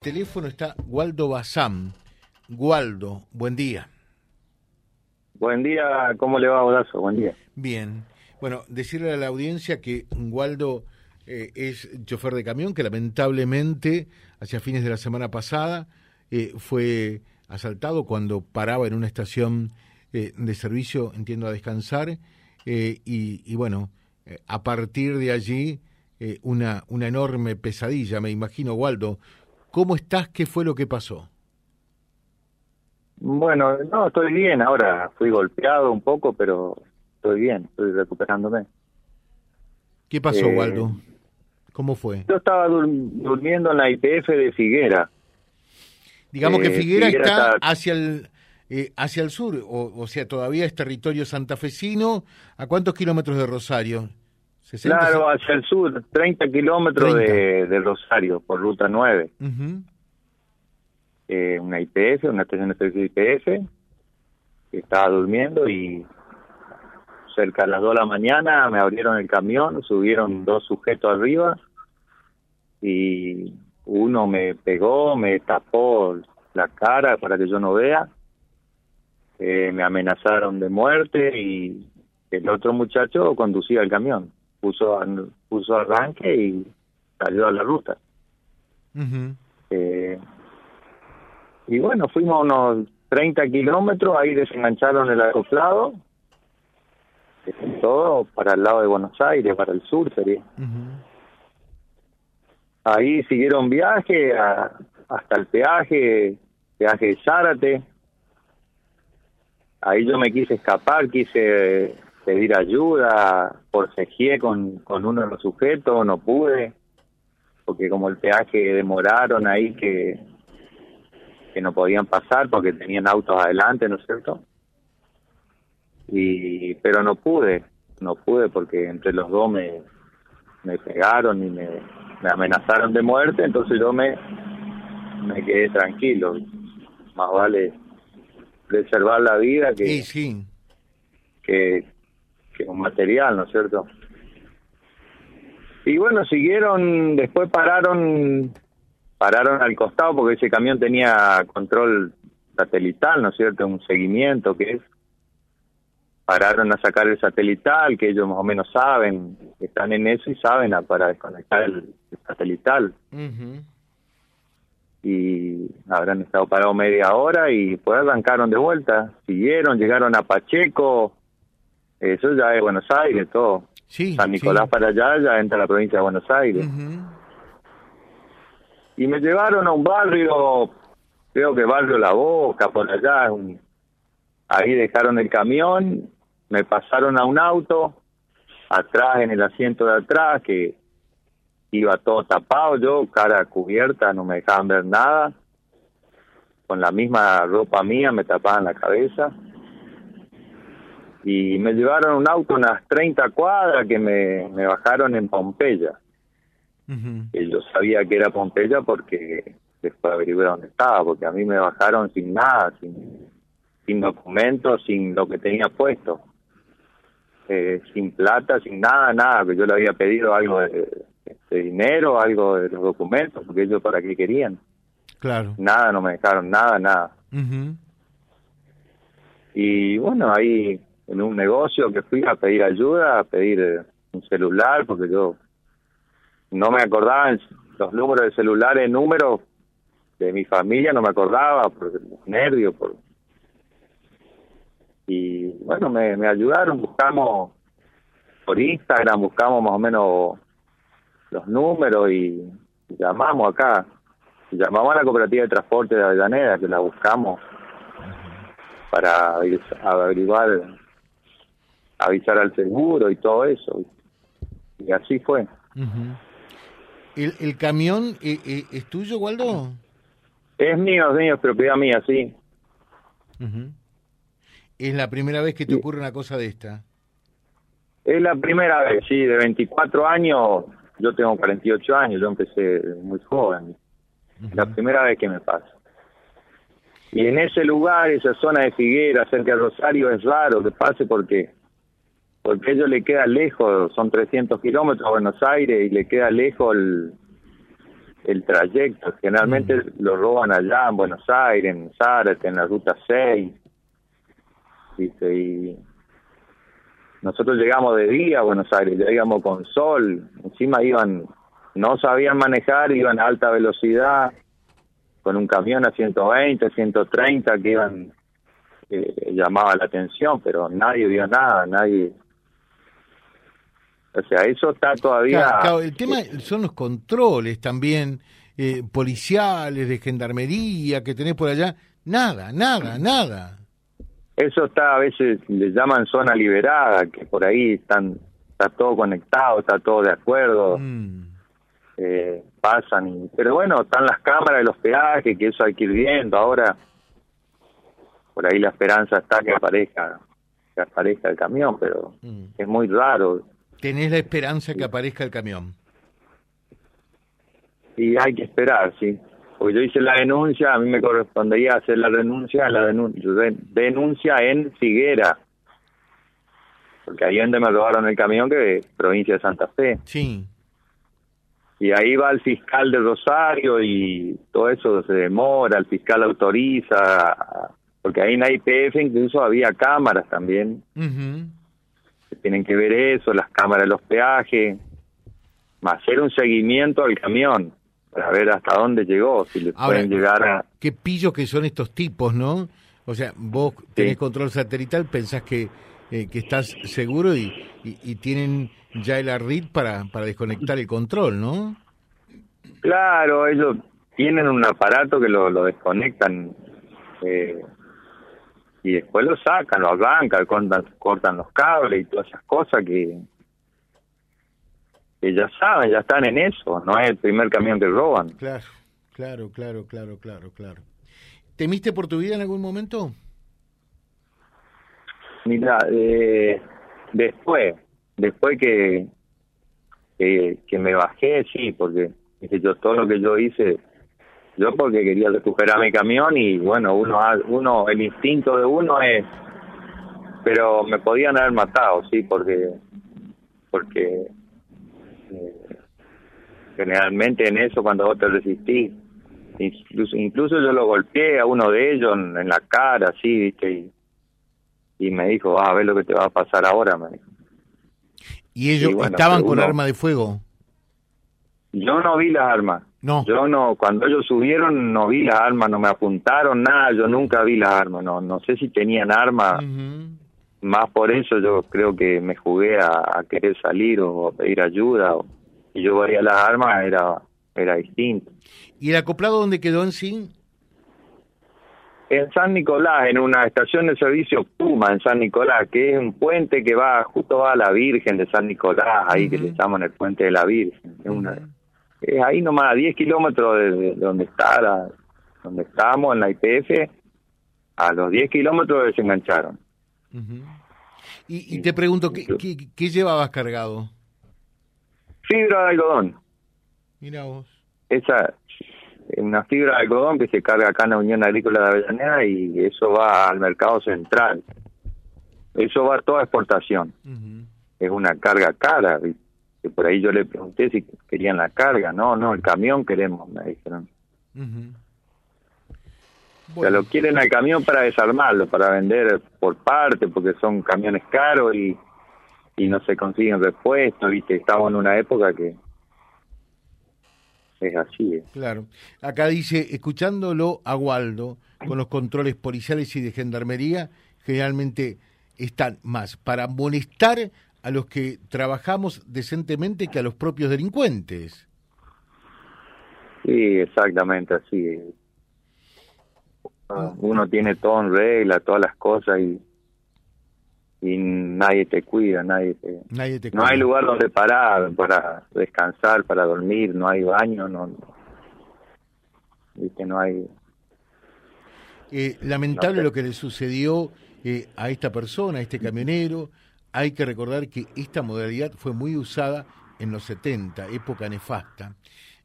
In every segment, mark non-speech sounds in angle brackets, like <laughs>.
teléfono está Waldo Bazán. Waldo, buen día. Buen día, ¿cómo le va, Bodazo? Buen día. Bien. Bueno, decirle a la audiencia que Waldo eh, es chofer de camión, que lamentablemente, hacia fines de la semana pasada, eh, fue asaltado cuando paraba en una estación eh, de servicio, entiendo, a descansar, y, y, bueno, a partir de allí, una, una enorme pesadilla, me imagino, Waldo, ¿Cómo estás? ¿Qué fue lo que pasó? Bueno, no, estoy bien ahora. Fui golpeado un poco, pero estoy bien, estoy recuperándome. ¿Qué pasó, eh, Waldo? ¿Cómo fue? Yo estaba durmiendo en la IPF de Figuera. Digamos que eh, Figuera, está, hacia el eh, hacia el sur, o, sea, todavía es territorio santafesino. ¿A cuántos kilómetros de Rosario? Claro, hacia el sur, 30 kilómetros de, Rosario, por ruta 9. eh, una IPS, una estación de servicio IPS, estaba durmiendo y cerca de las 2 de la mañana me abrieron el camión, subieron dos sujetos arriba y uno me pegó, me tapó la cara para que yo no vea, eh, me amenazaron de muerte y el otro muchacho conducía el camión puso, puso arranque y salió a la ruta. eh, y bueno, fuimos unos 30 kilómetros, ahí desengancharon el acoplado, todo para el lado de Buenos Aires, para el sur sería. Ahí siguieron viaje hasta el peaje, peaje de Zárate. Ahí yo me quise escapar, quise pedir ayuda, forcejeé con, con uno de los sujetos, no pude, porque como el peaje demoraron ahí que, que no podían pasar porque tenían autos adelante, ¿no es cierto? Y, pero no pude, no pude porque entre los dos me, me pegaron y me, me amenazaron de muerte, entonces yo me, me quedé tranquilo. Más vale preservar la vida que, sí. que, un material, ¿no es cierto? Y bueno, siguieron, después pararon, pararon al costado porque ese camión tenía control satelital, ¿no es cierto? Un seguimiento que es. Pararon a sacar el satelital, que ellos más o menos saben, están en eso y saben para desconectar el, satelital. Y habrán estado parados media hora y pues arrancaron de vuelta, siguieron, llegaron a Pacheco, eso ya es Buenos Aires, todo. San Nicolás para allá ya entra la provincia de Buenos Aires. Y me llevaron a un barrio, creo que barrio La Boca, por allá. Ahí dejaron el camión, me pasaron a un auto, atrás en el asiento de atrás, que iba todo tapado, yo, cara cubierta, no me dejaban ver nada. Con la misma ropa mía me tapaban la cabeza y me llevaron un auto unas 30 cuadras que me, me bajaron en Pompeya. Y yo sabía que era Pompeya porque después averigué dónde estaba, porque a mí me bajaron sin nada, sin, sin documentos, sin lo que tenía puesto. Eh, sin plata, sin nada, nada, que yo le había pedido algo de, dinero, algo de los documentos, porque ellos para qué querían. Claro. Nada, no me dejaron nada, nada. Y bueno, ahí en un negocio que fui a pedir ayuda, a pedir eh, un celular, porque yo no me acordaba los números de celulares, números de mi familia, no me acordaba por nervios. Por... Y bueno, me, me ayudaron, buscamos por Instagram, buscamos más o menos los números y llamamos acá, llamamos a la cooperativa de transporte de Avellaneda, que la buscamos para averiguar avisar al seguro y todo eso. Y así fue. ¿El, ¿El, camión eh, eh, es tuyo, Waldo? Es mío, es mío, es propiedad mía, sí. ¿Es la primera vez que te ocurre una cosa de esta? Es la primera vez, sí, de 24 años, yo tengo 48 años, yo empecé muy joven. La primera vez que me pasa. Y en ese lugar, esa zona de Figuera, cerca de Rosario, es raro que pase porque porque ellos le queda lejos, son 300 kilómetros a Buenos Aires y le queda lejos el, el trayecto. Generalmente Mm. lo roban allá en Buenos Aires, en Zárate, en la ruta 6. Dice, y nosotros llegamos de día a Buenos Aires, llegamos con sol. Encima iban, no sabían manejar, iban a alta velocidad, con un camión a 120, 130 que iban, eh, llamaba la atención, pero nadie vio nada, nadie. O sea, eso está todavía. Claro, claro, el tema son los controles también eh, policiales, de gendarmería que tenés por allá. Nada, nada, nada. Eso está, a veces le llaman zona liberada, que por ahí están está todo conectado, está todo de acuerdo, Mm. eh, pasan. Y, pero bueno, están las cámaras de los peajes, que eso hay que ir viendo. Ahora, por ahí la esperanza está que aparezca que aparezca el camión, pero Mm. es muy raro. Tenés la esperanza que aparezca el camión. Y hay que esperar, sí. Porque yo hice la denuncia, a mí me correspondería hacer la denuncia, la denuncia, denuncia en Figuera. Porque ahí es donde me robaron el camión, que es provincia de Santa Fe. Sí. Y ahí va el fiscal de Rosario y todo eso se demora, el fiscal autoriza, porque ahí en la IPF incluso había cámaras también, Ujú. Que tienen que ver eso, las cámaras los peajes, más hacer un seguimiento al camión para ver hasta dónde llegó, si le Ahora, pueden llegar a... Qué pillos que son estos tipos, ¿no? O sea, vos tenés Sí. control satelital, pensás que, eh, que estás seguro y, y, y tienen ya el ARRID para, para desconectar el control, ¿no? Claro, ellos tienen un aparato que lo, lo desconectan eh, y después lo sacan, lo arrancan, cortan, cortan los cables y todas esas cosas que, que ya saben, ya están en eso. No es el primer camión que roban. Claro, claro, claro, claro, claro, claro. ¿Temiste por tu vida en algún momento? Mira, eh, después, después que, que que me bajé, sí, porque yo todo lo que yo hice, yo porque quería recuperar mi camión y bueno, uno, uno, el instinto de uno es, pero me podían haber matado, sí, porque, porque eh, generalmente en eso cuando vos te resistís, incluso, incluso yo lo golpeé a uno de ellos en, en la cara, así, viste, y y me dijo, vas a ver lo que te va a pasar ahora, me dijo. ¿Y ellos bueno, estaban con uno- arma de fuego? Yo no vi las armas. No. Yo no, cuando ellos subieron no vi las armas, no me apuntaron nada, yo nunca vi las armas, no, no sé si tenían armas, más por eso yo creo que me jugué a, a querer salir o a pedir ayuda, o, y yo veía las armas, era, era distinto. ¿Y el acoplado dónde quedó en sí? En San Nicolás, en una estación de servicio Puma en San Nicolás, que es un puente que va, justo va a la Virgen de San Nicolás, ahí que le llaman el puente de la Virgen. Es, una, Ujú. Es ahí nomás, a 10 kilómetros de, de donde está la- donde estábamos en la IPF, a los 10 kilómetros desengancharon. Y, y te pregunto, ¿qué, qué, qué llevabas cargado? Fibra de algodón, Mira vos. esa una fibra de algodón que se carga acá en la Unión Agrícola de Avellaneda y eso va al mercado central. Eso va a toda exportación. Es una carga cara. ¿viste? Que por ahí yo le pregunté si querían la carga. No, no, el camión queremos, me dijeron. Ujú. O sea, lo quieren al camión para desarmarlo, para vender por parte, porque son camiones caros y, y no se consiguen repuestos, ¿viste? Estamos en una época que es así. ¿eh? Claro. Acá dice, escuchándolo a Waldo, con los controles policiales y de gendarmería, generalmente están más para molestar a los que trabajamos decentemente que a los propios delincuentes. Sí, exactamente así. Ah, Uno tiene todo en regla, todas las cosas y, y nadie te cuida, nadie te... Nadie te No hay cuida. lugar donde parar, para descansar, para dormir, no hay baño, no... no. Viste, no hay... Eh, lamentable No sé. lo que le sucedió eh, a esta persona, a este camionero. Hay que recordar que esta modalidad fue muy usada en los 70, época nefasta.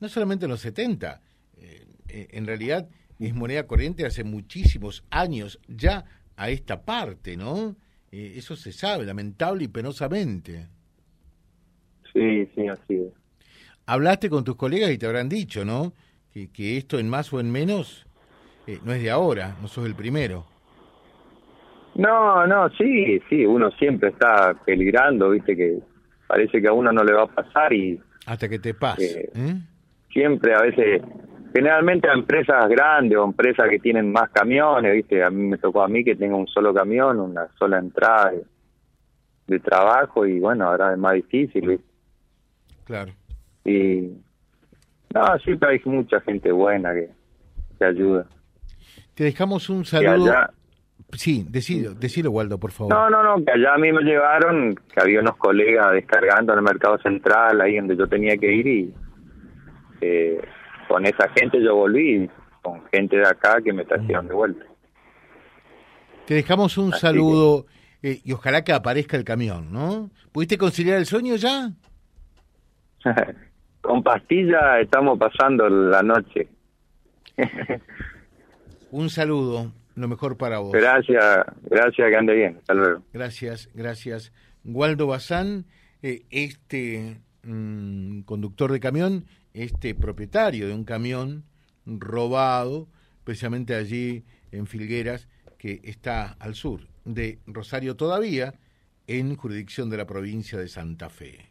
No solamente en los 70, eh, eh, en realidad es moneda corriente hace muchísimos años ya a esta parte, ¿no? Eh, eso se sabe, lamentable y penosamente. Sí, sí, así es. hablaste con tus colegas y te habrán dicho, ¿no? Que, que esto en más o en menos eh, no es de ahora, no sos el primero. No, no, sí, sí, uno siempre está peligrando, viste que parece que a uno no le va a pasar y... Hasta que te pase. Eh, ¿eh? Siempre, a veces, generalmente a empresas grandes o empresas que tienen más camiones, viste, a mí me tocó a mí que tenga un solo camión, una sola entrada de, trabajo y bueno, ahora es más difícil, viste. Claro. Y... No, siempre hay mucha gente buena que, que ayuda. Te dejamos un saludo. Sí, decilo, decilo, Waldo, por favor. No, no, no, que allá a mí me llevaron, que había unos colegas descargando en el mercado central, ahí donde yo tenía que ir, y eh, con esa gente yo volví, con gente de acá que me trajeron de vuelta. Te dejamos un saludo eh, y ojalá que aparezca el camión, ¿no? ¿Pudiste conciliar el sueño ya? <laughs> con pastilla estamos pasando la noche. <laughs> un saludo lo mejor para vos. Gracias, gracias, que ande bien. Hasta luego. Gracias, gracias. Waldo Bazán, eh, este mm, conductor de camión, este propietario de un camión robado, precisamente allí en Filgueras, que está al sur de Rosario todavía, en jurisdicción de la provincia de Santa Fe